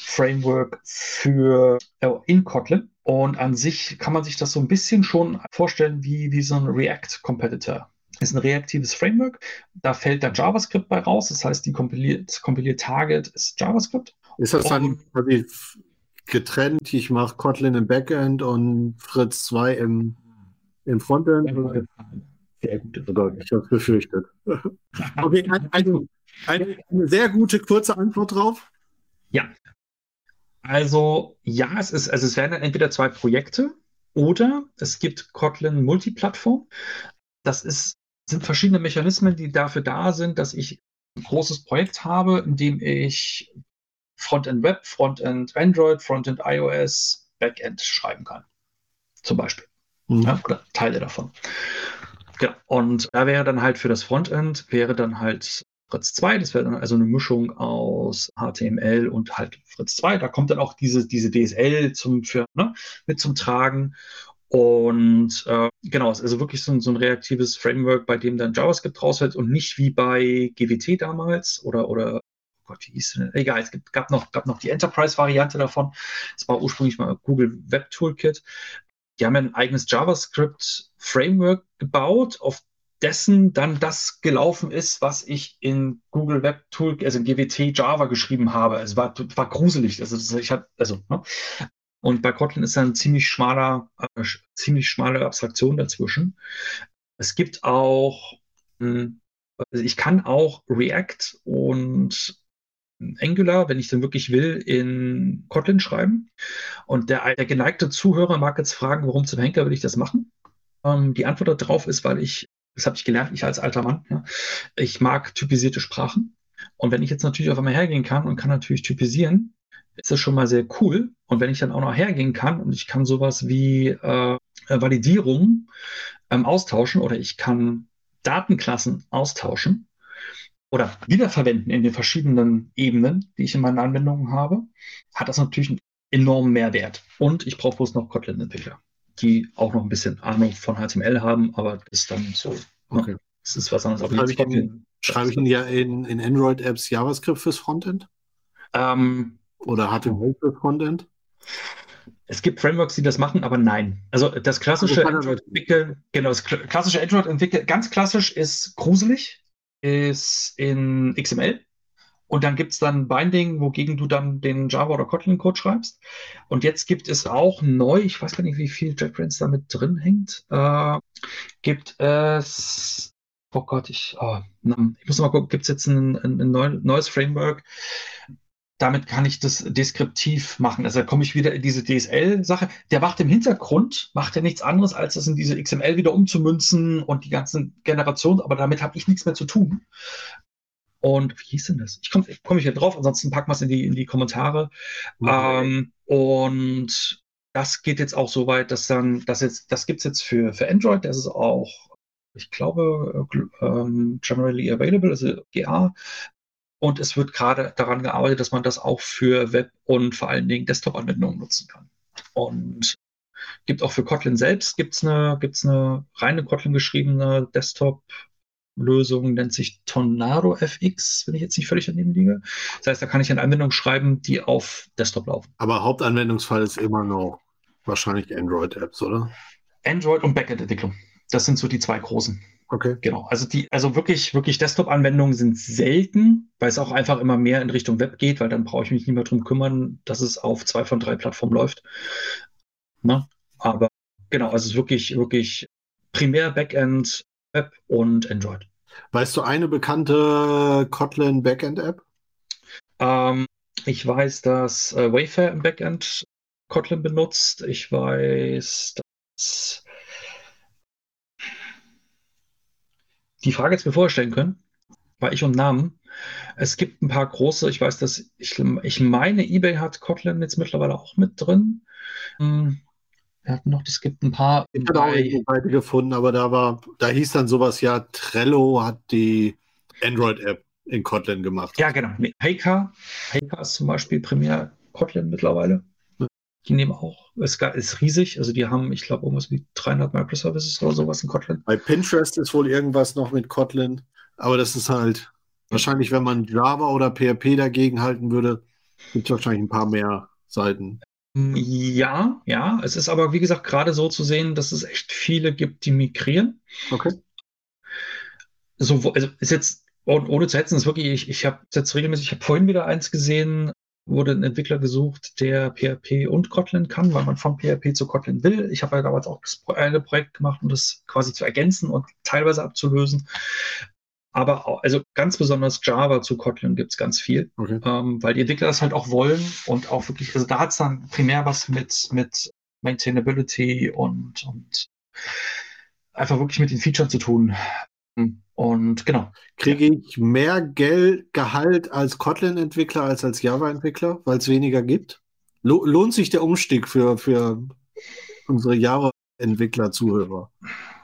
Web-Framework für äh, in Kotlin und an sich kann man sich das so ein bisschen schon vorstellen wie, wie so ein React-Competitor. Ist ein reaktives Framework. Da fällt dann JavaScript bei raus. Das heißt, die kompiliert, kompiliert Target ist JavaScript. Ist das dann quasi getrennt? Ich mache Kotlin im Backend und Fritz 2 im, im Frontend? Sehr gut. Oh Gott, ich habe es befürchtet. [LAUGHS] okay, also eine, eine sehr gute kurze Antwort drauf. Ja, also ja, es ist, also es werden dann entweder zwei Projekte oder es gibt Kotlin Multiplattform. Das ist, sind verschiedene Mechanismen, die dafür da sind, dass ich ein großes Projekt habe, in dem ich Frontend Web, Frontend Android, Frontend iOS, Backend schreiben kann. Zum Beispiel. Mhm. Ja, oder Teile davon. Ja, und da wäre dann halt für das Frontend, wäre dann halt Fritz 2. Das wäre dann also eine Mischung aus HTML und halt Fritz 2. Da kommt dann auch diese, diese DSL zum, für, ne, mit zum Tragen. Und äh, genau, es ist also wirklich so ein, so ein reaktives Framework, bei dem dann JavaScript rausfällt und nicht wie bei GWT damals oder, oder oh Gott, wie hieß denn? Egal, es gibt, gab, noch, gab noch die Enterprise-Variante davon. Es war ursprünglich mal Google Web Toolkit. Die haben ein eigenes JavaScript-Framework gebaut, auf dessen dann das gelaufen ist, was ich in Google Web Tool, also in GWT Java geschrieben habe. Es war, war gruselig. Also ich hatte, also, ne? Und bei Kotlin ist ein ziemlich schmaler, äh, ziemlich schmale Abstraktion dazwischen. Es gibt auch, hm, also ich kann auch React und Angular, wenn ich denn wirklich will, in Kotlin schreiben. Und der, der geneigte Zuhörer mag jetzt fragen, warum zum Henker will ich das machen? Ähm, die Antwort darauf ist, weil ich das habe ich gelernt, ich als alter Mann. Ja. Ich mag typisierte Sprachen. Und wenn ich jetzt natürlich auf einmal hergehen kann und kann natürlich typisieren, ist das schon mal sehr cool. Und wenn ich dann auch noch hergehen kann und ich kann sowas wie äh, Validierung ähm, austauschen oder ich kann Datenklassen austauschen oder wiederverwenden in den verschiedenen Ebenen, die ich in meinen Anwendungen habe, hat das natürlich einen enormen Mehrwert. Und ich brauche bloß noch Kotlin-Entwickler die auch noch ein bisschen Ahnung von HTML haben, aber das ist dann so. Okay. Das ist was anderes. Schreibe ich, in, schreibe ich Ihnen ja in, in Android-Apps JavaScript fürs Frontend? Ähm, Oder HTML fürs Frontend? Es gibt Frameworks, die das machen, aber nein. Also das klassische also Android entwickeln, genau, das klassische Android entwickeln, ganz klassisch ist gruselig, ist in XML. Und dann gibt es dann Binding, wogegen du dann den Java oder Kotlin-Code schreibst. Und jetzt gibt es auch neu, ich weiß gar nicht, wie viel JetBrains da mit drin hängt, äh, gibt es, oh Gott, ich, oh, ich muss mal gucken, gibt es jetzt ein, ein, ein, neues Framework, damit kann ich das deskriptiv machen. Also da komme ich wieder in diese DSL-Sache. Der macht im Hintergrund, macht ja nichts anderes, als das in diese XML wieder umzumünzen und die ganzen Generationen, aber damit habe ich nichts mehr zu tun. Und wie hieß denn das? Ich komme komm ich hier drauf, ansonsten packen wir es in die, in die Kommentare. Okay. Ähm, und das geht jetzt auch so weit, dass dann, das jetzt, das gibt es jetzt für, für Android, das ist auch, ich glaube, ähm, generally available, also GA. Und es wird gerade daran gearbeitet, dass man das auch für Web und vor allen Dingen Desktop-Anwendungen nutzen kann. Und gibt auch für Kotlin selbst gibt's eine, gibt's eine reine Kotlin geschriebene Desktop Lösung nennt sich Tornado FX, wenn ich jetzt nicht völlig daneben liege. Das heißt, da kann ich eine Anwendung schreiben, die auf Desktop laufen. Aber Hauptanwendungsfall ist immer noch wahrscheinlich Android-Apps, oder? Android und Backend-Entwicklung. Das sind so die zwei großen. Okay. Genau. Also die, also wirklich, wirklich Desktop-Anwendungen sind selten, weil es auch einfach immer mehr in Richtung Web geht, weil dann brauche ich mich nicht mehr darum kümmern, dass es auf zwei von drei Plattformen läuft. Na? Aber genau, also es ist wirklich, wirklich primär Backend, Web und Android. Weißt du eine bekannte Kotlin Backend-App? Ähm, ich weiß, dass äh, Wayfair im Backend Kotlin benutzt. Ich weiß, dass die Frage jetzt mir vorstellen können, war ich und Namen. Es gibt ein paar große, ich weiß, dass ich, ich meine, eBay hat Kotlin jetzt mittlerweile auch mit drin. Hm, wir hatten noch, es gibt ein paar. Ich habe auch eine Seite gefunden, aber da war, da hieß dann sowas ja, Trello hat die Android-App in Kotlin gemacht. Ja, genau. Nee, Heika, Heika ist zum Beispiel primär Kotlin mittlerweile. Die nehmen auch, es ist riesig, also die haben, ich glaube, irgendwas wie 300 Microservices oder sowas in Kotlin. Bei Pinterest ist wohl irgendwas noch mit Kotlin, aber das ist halt wahrscheinlich, wenn man Java oder PHP dagegen halten würde, gibt es wahrscheinlich ein paar mehr Seiten. Ja, ja, es ist aber, wie gesagt, gerade so zu sehen, dass es echt viele gibt, die migrieren. Okay. So, also ist jetzt, ohne zu hetzen, ist wirklich, ich, ich habe jetzt regelmäßig, ich habe vorhin wieder eins gesehen, wurde ein Entwickler gesucht, der PHP und Kotlin kann, weil man von PHP zu Kotlin will. Ich habe ja damals auch das eine Projekt gemacht, um das quasi zu ergänzen und teilweise abzulösen. Aber auch, also ganz besonders Java zu Kotlin gibt es ganz viel, okay. ähm, weil die Entwickler das halt auch wollen und auch wirklich, also da hat es dann primär was mit, mit Maintainability und, und einfach wirklich mit den Features zu tun. Und genau. Kriege ich mehr Geld, Gehalt als Kotlin-Entwickler als als Java-Entwickler, weil es weniger gibt? Lohnt sich der Umstieg für, für unsere Java-Entwickler-Zuhörer?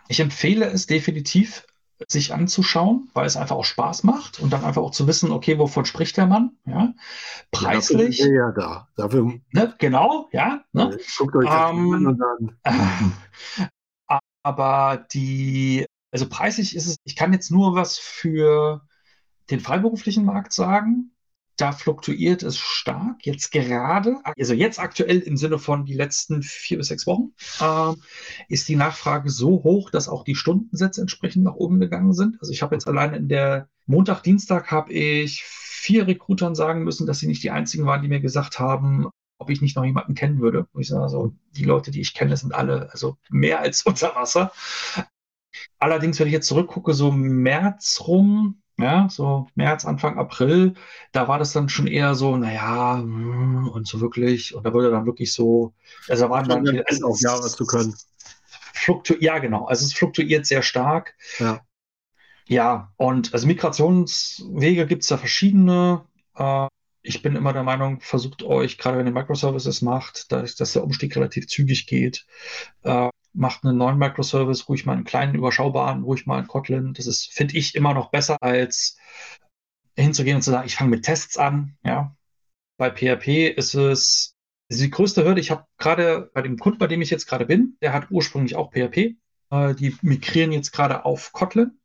Ich empfehle es definitiv, sich anzuschauen, weil es einfach auch Spaß macht und dann einfach auch zu wissen, okay, wovon spricht der Mann? Ja, preislich. Ja, ja da. Dafür, ne, genau, ja. Ne? Guckt euch das ähm, an und dann. [LAUGHS] aber die also preislich ist es, ich kann jetzt nur was für den freiberuflichen Markt sagen. Da fluktuiert es stark. Jetzt gerade, also jetzt aktuell im Sinne von die letzten vier bis sechs Wochen, äh, ist die Nachfrage so hoch, dass auch die Stundensätze entsprechend nach oben gegangen sind. Also ich habe jetzt alleine in der Montag, Dienstag habe ich vier Rekrutern sagen müssen, dass sie nicht die einzigen waren, die mir gesagt haben, ob ich nicht noch jemanden kennen würde. Und ich sage so, die Leute, die ich kenne, sind alle also mehr als [LAUGHS] unter Wasser. Allerdings, wenn ich jetzt zurückgucke, so März rum, ja, so März, Anfang April, da war das dann schon eher so, naja, hm, und so wirklich, und da wurde dann wirklich so, also da waren dann, also, auch Jahre zu können. Fluktu ja, genau, also es fluktuiert sehr stark. Ja. Ja, und also Migrationswege gibt es da verschiedene. Äh, ich bin immer der Meinung, versucht euch, gerade wenn ihr Microservices macht, dass, dass der Umstieg relativ zügig geht, äh, macht einen neuen Microservice, ruhig mal einen kleinen, überschaubaren, ruhig mal einen Kotlin. Das ist, finde ich, immer noch besser, als hinzugehen und zu sagen, ich fange mit Tests an. Ja. Bei PHP ist es ist die größte Hürde. Ich habe gerade bei dem Kunden, bei dem ich jetzt gerade bin, der hat ursprünglich auch PHP. Äh, die migrieren jetzt gerade auf Kotlin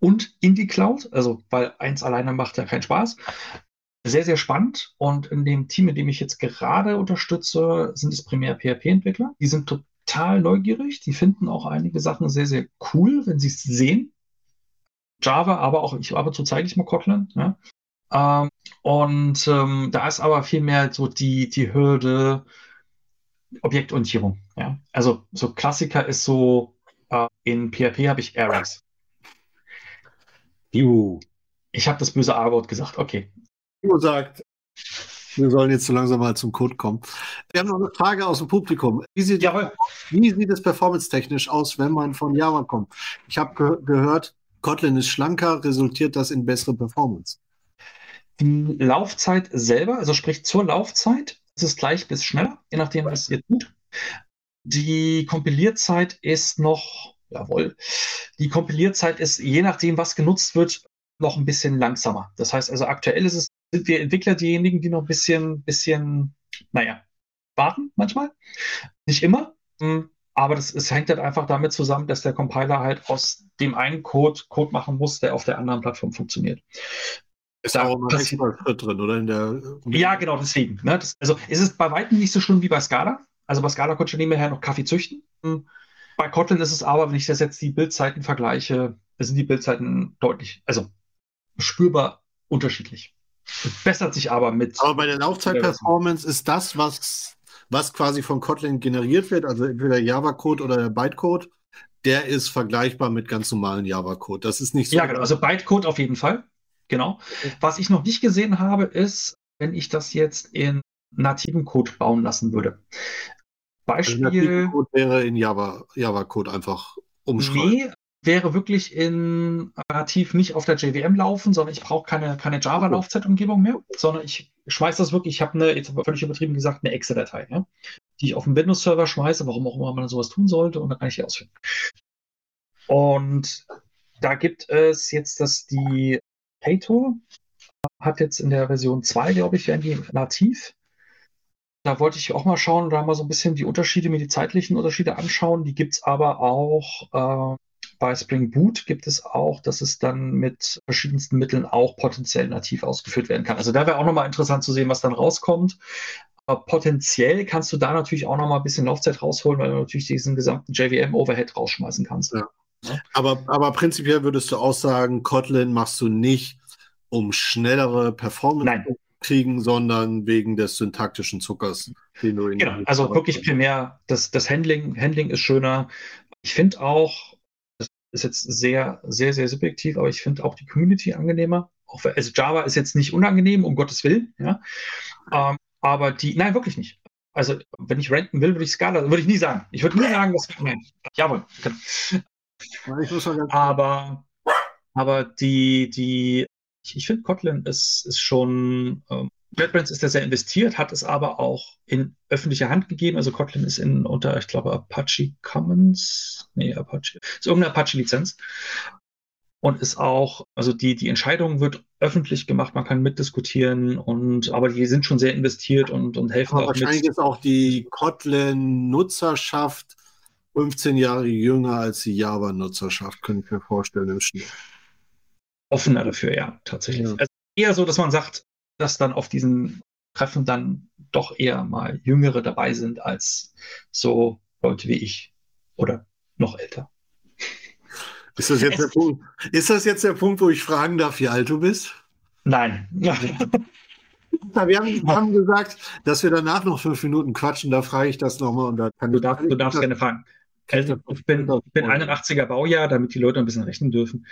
und in die Cloud. Also, weil eins alleine macht ja keinen Spaß. Sehr, sehr spannend. Und in dem Team, in dem ich jetzt gerade unterstütze, sind es primär PHP-Entwickler. Die sind total neugierig. Die finden auch einige Sachen sehr, sehr cool, wenn sie es sehen. Java, aber auch, ich ab und zu zeige ich mal Kotlin. Ja. Ähm, und ähm, da ist aber viel mehr so die, die Hürde Objektorientierung. Ja. Also so Klassiker ist so, äh, in PHP habe ich Arrays. Juhu. Ich habe das böse A-Wort gesagt, okay. Timo sagt, wir sollen jetzt so langsam mal zum Code kommen. Wir haben noch eine Frage aus dem Publikum. Wie sieht, wie sieht es performance-technisch aus, wenn man von Java kommt? Ich habe ge gehört, Kotlin ist schlanker, resultiert das in bessere Performance? Die Laufzeit selber, also sprich zur Laufzeit, ist es gleich bis schneller, je nachdem, was ihr tut. Die Kompilierzeit ist noch, jawohl, die Kompilierzeit ist, je nachdem, was genutzt wird, noch ein bisschen langsamer. Das heißt also, aktuell ist es sind wir Entwickler diejenigen, die noch ein bisschen, bisschen, naja, warten manchmal. Nicht immer, hm, Aber das, es hängt halt einfach damit zusammen, dass der Compiler halt aus dem einen Code Code machen muss, der auf der anderen Plattform funktioniert. Ist da auch ein Schritt drin, oder? In der, ja, genau, deswegen. Ne? Das, also es ist bei weitem nicht so schlimm wie bei Scala. Also bei Scala konnte ich nebenher noch Kaffee züchten. Hm. Bei Kotlin ist es aber, wenn ich das jetzt die Bildzeiten vergleiche, sind die Bildzeiten deutlich, also spürbar unterschiedlich. Bessert sich aber mit. Aber bei der Laufzeitperformance ist das, was, was quasi von Kotlin generiert wird, also entweder Java-Code oder der Bytecode, der ist vergleichbar mit ganz normalen Java-Code. Das ist nicht so. Ja, genau. Also Bytecode auf jeden Fall. Genau. Was ich noch nicht gesehen habe, ist, wenn ich das jetzt in nativen Code bauen lassen würde. Beispiel. Also Code wäre in Java, Java Code einfach umschreiben. Nee, wäre wirklich in nativ nicht auf der JVM laufen, sondern ich brauche keine, keine Java-Laufzeitumgebung mehr, sondern ich schmeiße das wirklich, ich habe eine, jetzt völlig übertrieben gesagt, eine Excel-Datei, ja, die ich auf dem Windows-Server schmeiße, warum auch immer man sowas tun sollte, und dann kann ich die ausführen. Und da gibt es jetzt dass die Tator, hat jetzt in der Version 2, glaube ich, werden die nativ. Da wollte ich auch mal schauen, da mal so ein bisschen die Unterschiede, mir die zeitlichen Unterschiede anschauen. Die gibt es aber auch äh, bei Spring Boot gibt es auch, dass es dann mit verschiedensten Mitteln auch potenziell nativ ausgeführt werden kann. Also da wäre auch nochmal interessant zu sehen, was dann rauskommt. Aber potenziell kannst du da natürlich auch nochmal ein bisschen Laufzeit rausholen, weil du natürlich diesen gesamten JVM-Overhead rausschmeißen kannst. Ja. Aber, aber prinzipiell würdest du auch sagen, Kotlin machst du nicht, um schnellere Performance Nein. zu kriegen, sondern wegen des syntaktischen Zuckers, den du in Genau, also wirklich primär das, das Handling, Handling ist schöner. Ich finde auch, ist jetzt sehr, sehr, sehr subjektiv, aber ich finde auch die Community angenehmer. Auch, also Java ist jetzt nicht unangenehm, um Gottes Willen, ja. Ähm, aber die, nein, wirklich nicht. Also, wenn ich renten will, würde ich Scala, würde ich nie sagen. Ich würde nie sagen, dass, nein, jawohl. Aber, aber die, die, ich, ich finde, Kotlin ist, ist schon, ähm, JetBrains ist ja sehr investiert, hat es aber auch in öffentliche Hand gegeben. Also Kotlin ist in unter, ich glaube, Apache Commons, nee, Apache, ist irgendeine Apache-Lizenz. Und ist auch, also die, die Entscheidung wird öffentlich gemacht, man kann mitdiskutieren und aber die sind schon sehr investiert und, und helfen aber auch wahrscheinlich mit. ist auch die Kotlin-Nutzerschaft 15 Jahre jünger als die Java-Nutzerschaft, könnte ich mir vorstellen im Schnitt. Offener dafür, ja, tatsächlich. Ja. Also eher so, dass man sagt, dass dann auf diesen Treffen dann doch eher mal Jüngere dabei sind als so Leute wie ich oder noch älter. Ist das jetzt, der Punkt, ist das jetzt der Punkt, wo ich fragen darf, wie alt du bist? Nein. wir haben, haben, gesagt, dass wir danach noch fünf Minuten quatschen. Da frage ich das nochmal. du, darf, du darfst gerne fragen. Also, ich bin, ich bin 81er Baujahr, damit die Leute ein bisschen rechnen dürfen.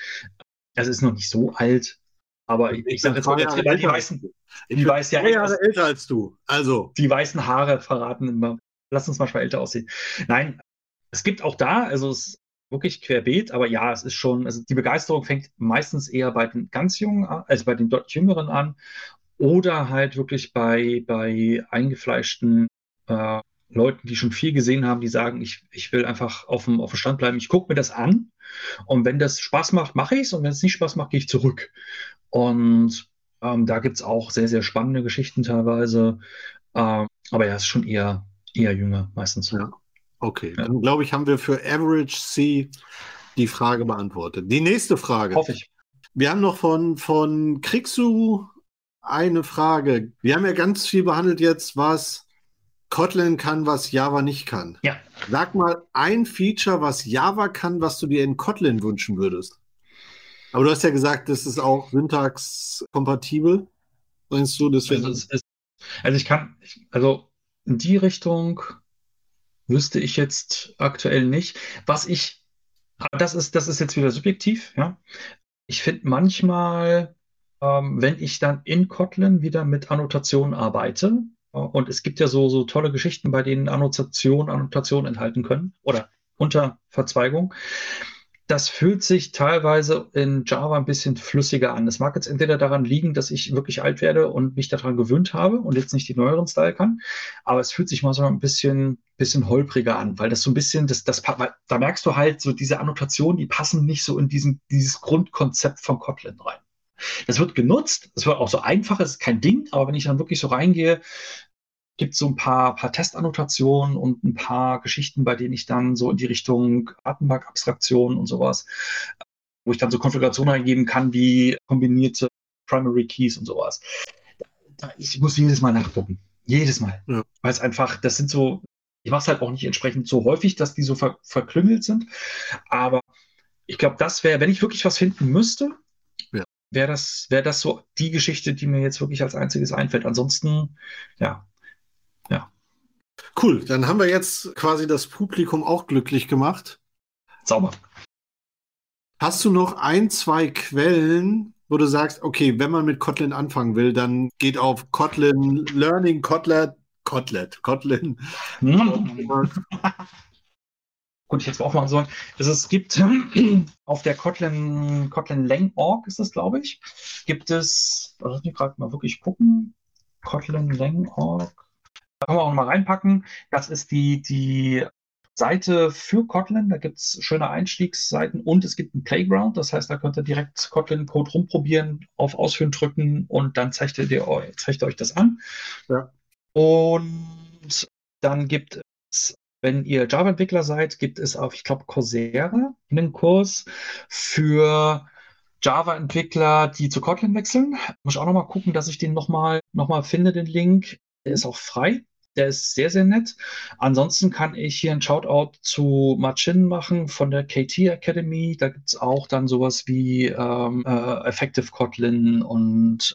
Das ist noch nicht so alt, aber ich, ich sage jetzt mal, die, die weißen, die weiß ja Jahre älter als du. Also. Die weißen Haare verraten immer. Lass uns manchmal älter aussehen. Nein, es gibt auch da, also es ist wirklich querbeet, aber ja, es ist schon, also die Begeisterung fängt meistens eher bei den ganz Jungen an, also bei den deutlich Jüngeren an oder halt wirklich bei, bei eingefleischten äh, Leuten, die schon viel gesehen haben, die sagen, ich, ich will einfach auf dem, auf dem Stand bleiben, ich gucke mir das an und wenn das Spaß macht, mache ich es und wenn es nicht Spaß macht, gehe ich zurück. Und ähm, da gibt es auch sehr, sehr spannende Geschichten teilweise. Ähm, aber ja, es ist schon eher, eher jünger meistens. Ja. Okay, ja. dann glaube ich, haben wir für Average C die Frage beantwortet. Die nächste Frage. Hoffe ich. Wir haben noch von, von Krixu eine Frage. Wir haben ja ganz viel behandelt jetzt, was Kotlin kann, was Java nicht kann. Ja. Sag mal ein Feature, was Java kann, was du dir in Kotlin wünschen würdest. Aber du hast ja gesagt, das ist auch syntaxkompatibel. Meinst du, das wäre. Also, also ich kann, also in die Richtung wüsste ich jetzt aktuell nicht. Was ich, das ist, das ist jetzt wieder subjektiv, ja. Ich finde manchmal, ähm, wenn ich dann in Kotlin wieder mit Annotationen arbeite, und es gibt ja so, so tolle Geschichten, bei denen Annotationen Annotation enthalten können oder unter Verzweigung. Das fühlt sich teilweise in Java ein bisschen flüssiger an. Das mag jetzt entweder daran liegen, dass ich wirklich alt werde und mich daran gewöhnt habe und jetzt nicht die neueren Style kann, aber es fühlt sich mal so ein bisschen, bisschen holpriger an, weil das so ein bisschen, das, das, da merkst du halt so diese Annotationen, die passen nicht so in diesen, dieses Grundkonzept von Kotlin rein. Das wird genutzt, es wird auch so einfach, es ist kein Ding, aber wenn ich dann wirklich so reingehe, gibt es so ein paar, paar Testannotationen und ein paar Geschichten, bei denen ich dann so in die Richtung Datenbankabstraktion und sowas, wo ich dann so Konfigurationen eingeben kann, wie kombinierte Primary Keys und sowas. Ich muss jedes Mal nachgucken. Jedes Mal. Ja. Weil es einfach, das sind so, ich mache es halt auch nicht entsprechend so häufig, dass die so ver verklüngelt sind. Aber ich glaube, das wäre, wenn ich wirklich was finden müsste, ja. wäre das, wär das so die Geschichte, die mir jetzt wirklich als einziges einfällt. Ansonsten, ja, ja. Cool, dann haben wir jetzt quasi das Publikum auch glücklich gemacht. Sauber. Hast du noch ein, zwei Quellen, wo du sagst, okay, wenn man mit Kotlin anfangen will, dann geht auf Kotlin Learning Kotlet, Kotlet, Kotlin. [LAUGHS] Gut, ich hätte es auch machen sollen. Also es gibt [CLEARS THROAT] auf der Kotlin, Kotlin Lang.org ist das, glaube ich, gibt es, lass mich gerade mal wirklich gucken, Kotlin Lang.org. Da können wir auch mal reinpacken. Das ist die, die Seite für Kotlin. Da gibt es schöne Einstiegsseiten und es gibt einen Playground. Das heißt, da könnt ihr direkt Kotlin-Code rumprobieren, auf Ausführen drücken und dann zeigt ihr, zeigt euch das an. Ja. Und dann gibt es, wenn ihr Java-Entwickler seid, gibt es auf, ich glaube, Coursera einen Kurs für Java-Entwickler, die zu Kotlin wechseln. Muss ich auch nochmal gucken, dass ich den nochmal noch mal finde, den Link. Der ist auch frei. Der ist sehr, sehr nett. Ansonsten kann ich hier ein Shoutout zu Marcin machen von der KT Academy. Da gibt es auch dann sowas wie ähm, äh, Effective Kotlin und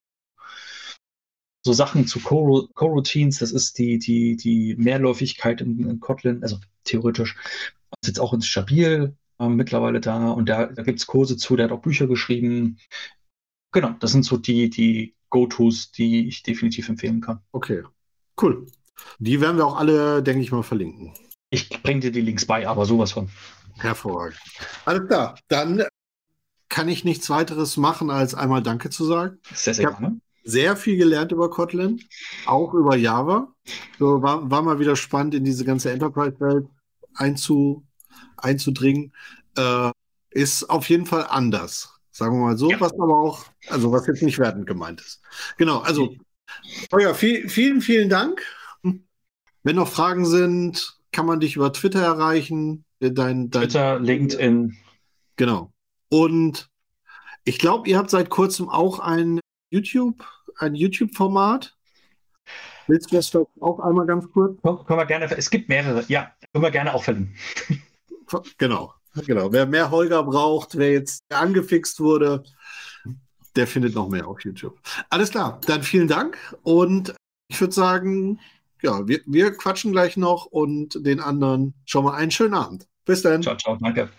so Sachen zu Coroutines. Das ist die, die, die Mehrläufigkeit in, in Kotlin, also theoretisch. Ist jetzt auch ins Stabil äh, mittlerweile da und da, da gibt es Kurse zu. Der hat auch Bücher geschrieben. Genau, das sind so die, die Go-Tos, die ich definitiv empfehlen kann. Okay, cool. Die werden wir auch alle, denke ich mal, verlinken. Ich bringe dir die Links bei, aber sowas von. Hervorragend. Alles klar, dann kann ich nichts weiteres machen, als einmal Danke zu sagen. Sehr, sehr gerne. Sehr viel gelernt über Kotlin, auch über Java. So war, war mal wieder spannend, in diese ganze Enterprise-Welt einzu, einzudringen. Äh, ist auf jeden Fall anders, sagen wir mal so, ja. was aber auch, also was jetzt nicht wertend gemeint ist. Genau, also, oh ja, viel, vielen, vielen Dank wenn noch Fragen sind, kann man dich über Twitter erreichen. Dein, dein Twitter, LinkedIn. Genau. Und ich glaube, ihr habt seit kurzem auch ein YouTube, ein YouTube-Format. Willst du das auch einmal ganz kurz? Können wir gerne, es gibt mehrere, ja, können wir gerne auch verlinken. Genau, genau. Wer mehr Holger braucht, wer jetzt angefixt wurde, der findet noch mehr auf YouTube. Alles klar, dann vielen Dank und ich würde sagen, ja, wir, wir quatschen gleich noch und den anderen schon mal einen schönen Abend. Bis dann. Ciao, ciao, danke.